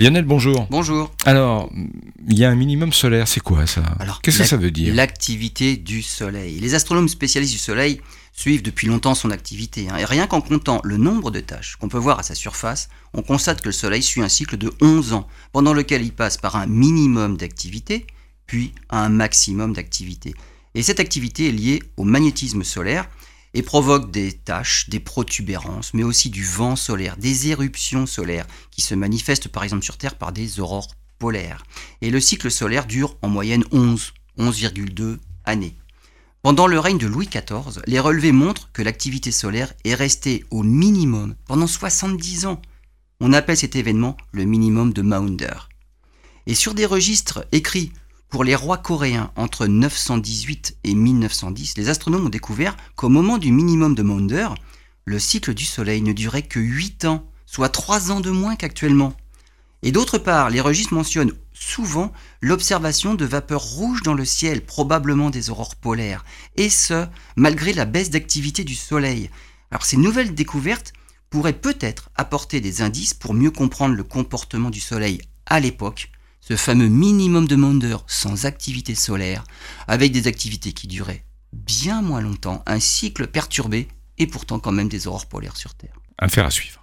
Lionel, bonjour. Bonjour. Alors, il y a un minimum solaire, c'est quoi ça? Alors, Qu'est-ce que ça veut dire? L'activité du Soleil. Les astronomes spécialistes du Soleil suivent depuis longtemps son activité. hein. et rien qu'en comptant le nombre de tâches qu'on peut voir à sa surface, on constate que le Soleil suit un cycle de 11 ans, pendant lequel il passe par un minimum d'activité, puis à un maximum d'activité. Et cette activité est liée au magnétisme solaire et provoque des taches, des protubérances, mais aussi du vent solaire, des éruptions solaires, qui se manifestent par exemple sur Terre par des aurores polaires. Et le cycle solaire dure en moyenne 11, 11,2 années. Pendant le règne de Louis XIV, les relevés montrent que l'activité solaire est restée au minimum pendant 70 ans. On appelle cet événement le minimum de Maunder. Et sur des registres écrits pour les rois coréens entre 918 et 1910, les astronomes ont découvert qu'au moment du minimum de Maunder, le cycle du Soleil ne durait que 8 ans, soit 3 ans de moins qu'actuellement. Et d'autre part, les registres mentionnent souvent l'observation de vapeurs rouges dans le ciel, probablement des aurores polaires, et ce, malgré la baisse d'activité du Soleil. Alors ces nouvelles découvertes pourraient peut-être apporter des indices pour mieux comprendre le comportement du Soleil à l'époque, ce fameux minimum de Maunder sans activité solaire, avec des activités qui duraient bien moins longtemps, un cycle perturbé et pourtant quand même des aurores polaires sur Terre. Affaire à suivre.